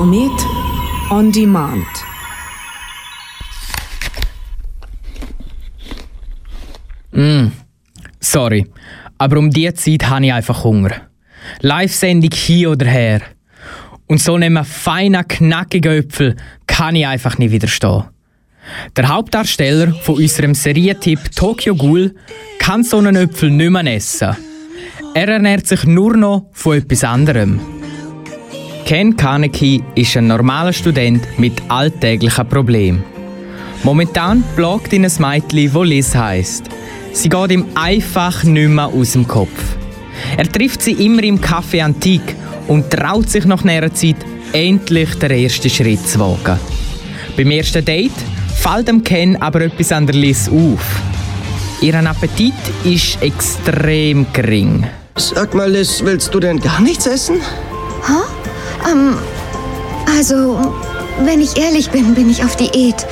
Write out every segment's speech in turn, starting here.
Komet on Demand. Mm, sorry, aber um diese Zeit habe ich einfach Hunger. Live-Sendung hier oder her. Und so einem feinen, knackigen Äpfel kann ich einfach nicht widerstehen. Der Hauptdarsteller von unserem Serientipp Tokyo Ghoul kann so einen Äpfel nicht mehr essen. Er ernährt sich nur noch von etwas anderem. Ken Kaneki ist ein normaler Student mit alltäglichen Problemen. Momentan plagt ihn ein Mädchen, das Liz heisst. Sie geht ihm einfach nicht mehr aus dem Kopf. Er trifft sie immer im Café Antique und traut sich nach einer Zeit endlich den ersten Schritt zu wagen. Beim ersten Date fällt dem Ken aber etwas an der Liz auf. Ihren Appetit ist extrem gering. Sag mal, Liz, willst du denn gar nichts essen? Huh? Ähm, also, wenn ich ehrlich bin, bin ich auf Diät.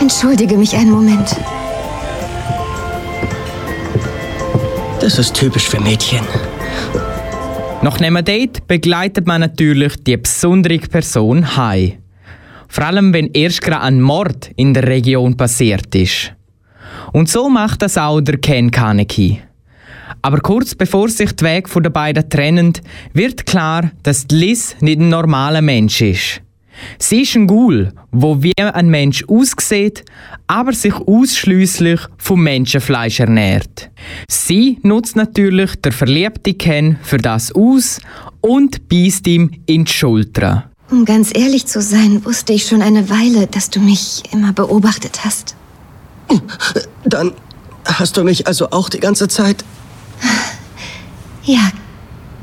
Entschuldige mich einen Moment. Das ist typisch für Mädchen. Nach einem Date begleitet man natürlich die besondere Person heim. Vor allem, wenn erst gerade ein Mord in der Region passiert ist. Und so macht das auch der Ken Kaneki. Aber kurz bevor sich die Wege der beiden trennen, wird klar, dass Liz nicht ein normaler Mensch ist. Sie ist ein Ghoul, wo wie ein Mensch aussieht, aber sich ausschließlich vom Menschenfleisch ernährt. Sie nutzt natürlich der verliebte Ken für das aus und beißt ihm in die Schulter. Um ganz ehrlich zu sein, wusste ich schon eine Weile, dass du mich immer beobachtet hast. Dann hast du mich also auch die ganze Zeit. Ja,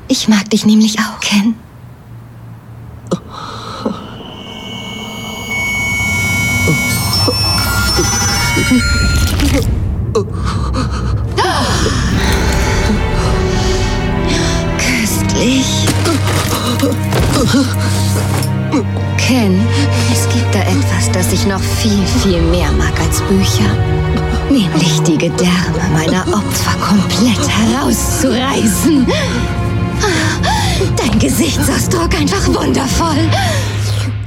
ich mag dich nämlich auch, Ken. Köstlich. Ken, es gibt da etwas, das ich noch viel, viel mehr mag als Bücher. Nämlich die Gedärme meiner Opfer komplett herauszureißen. Dein Gesichtsausdruck einfach wundervoll.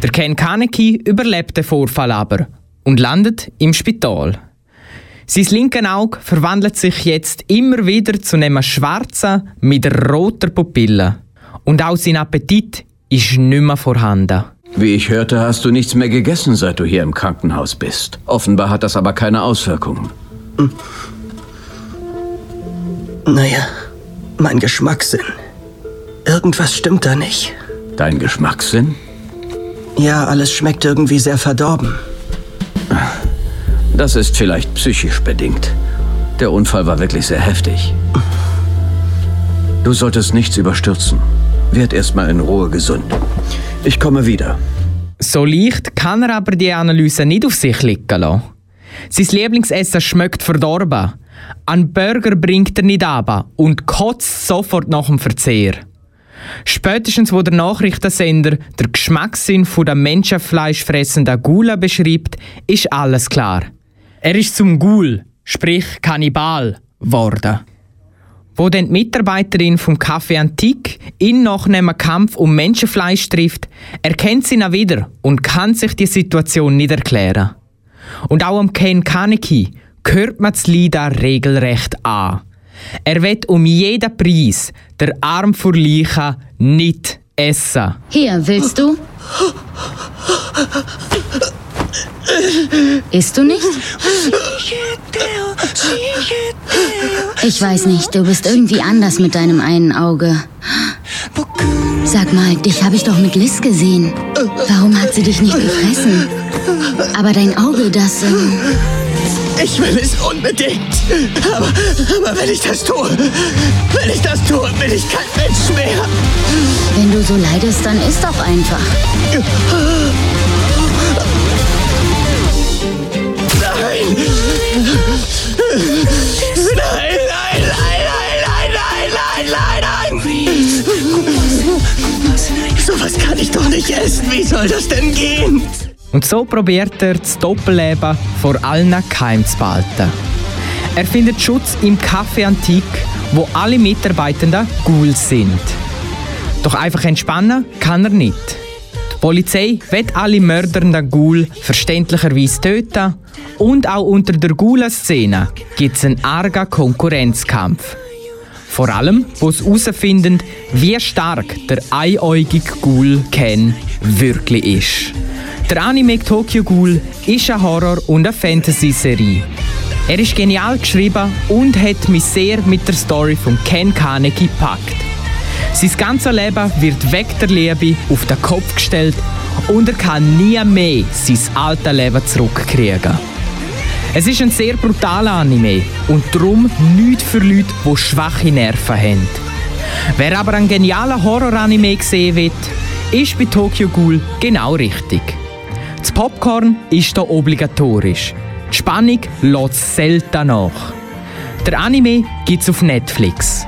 Der Ken Kaneki überlebt den Vorfall aber und landet im Spital. Sein linkes Auge verwandelt sich jetzt immer wieder zu einem schwarzen mit roter Pupille. Und auch sein Appetit ist nicht mehr vorhanden. Wie ich hörte, hast du nichts mehr gegessen, seit du hier im Krankenhaus bist. Offenbar hat das aber keine Auswirkungen. Naja, mein Geschmackssinn. Irgendwas stimmt da nicht. Dein Geschmackssinn? Ja, alles schmeckt irgendwie sehr verdorben. Das ist vielleicht psychisch bedingt. Der Unfall war wirklich sehr heftig. Du solltest nichts überstürzen. Werd erstmal in Ruhe gesund. Ich komme wieder. So leicht kann er aber die Analyse nicht auf sich liegen lassen. Sein Lieblingsessen schmeckt verdorben. Ein Burger bringt er nicht ab und kotzt sofort nach dem Verzehr. Spätestens, wo der Nachrichtensender der Geschmackssinn der menschenfleischfressenden Gula beschreibt, ist alles klar. Er ist zum Ghoul, sprich Kannibal, geworden. Wo dann die Mitarbeiterin vom Café Antique ihn nach einem Kampf um Menschenfleisch trifft, erkennt sie ihn wieder und kann sich die Situation nicht erklären. Und auch am Ken Kaneki hört man das Lied regelrecht an. Er wird um jeden Preis der Arm vor Leichen nicht essen. Hier, willst du? Isst du nicht? Ich weiß nicht, du bist irgendwie anders mit deinem einen Auge. Sag mal, dich habe ich doch mit Liz gesehen. Warum hat sie dich nicht gefressen? Aber dein Auge, das... Ähm ich will es unbedingt. Aber, aber wenn ich das tue, wenn ich das tue, bin ich kein Mensch mehr. Wenn du so leidest, dann ist doch einfach. Nein! Nein, nein, nein, nein, nein, nein, nein, nein! So was kann ich doch nicht essen. Wie soll das denn gehen? Und so probiert er das Doppelleben vor allen geheim zu behalten. Er findet Schutz im Café Antique, wo alle Mitarbeitenden Ghouls sind. Doch einfach entspannen kann er nicht. Die Polizei wird alle mördernden Ghoul verständlicherweise töten und auch unter der Ghoul-Szene gibt es einen argen Konkurrenzkampf. Vor allem, wo sie herausfinden, wie stark der einäugige Ghoul Ken wirklich ist. Der Anime Tokyo Ghoul ist eine Horror- und eine Fantasy-Serie. Er ist genial geschrieben und hat mich sehr mit der Story von Ken Kaneki gepackt. Sein ganzes Leben wird weg der Liebe auf den Kopf gestellt und er kann nie mehr sein altes Leben zurückkriegen. Es ist ein sehr brutaler Anime und darum nicht für Leute, die schwache Nerven haben. Wer aber einen genialen Horror-Anime gesehen wird, ist bei Tokyo Ghoul genau richtig. Das Popcorn ist hier obligatorisch. Die Spannung lässt selten nach. Der Anime gibt es auf Netflix.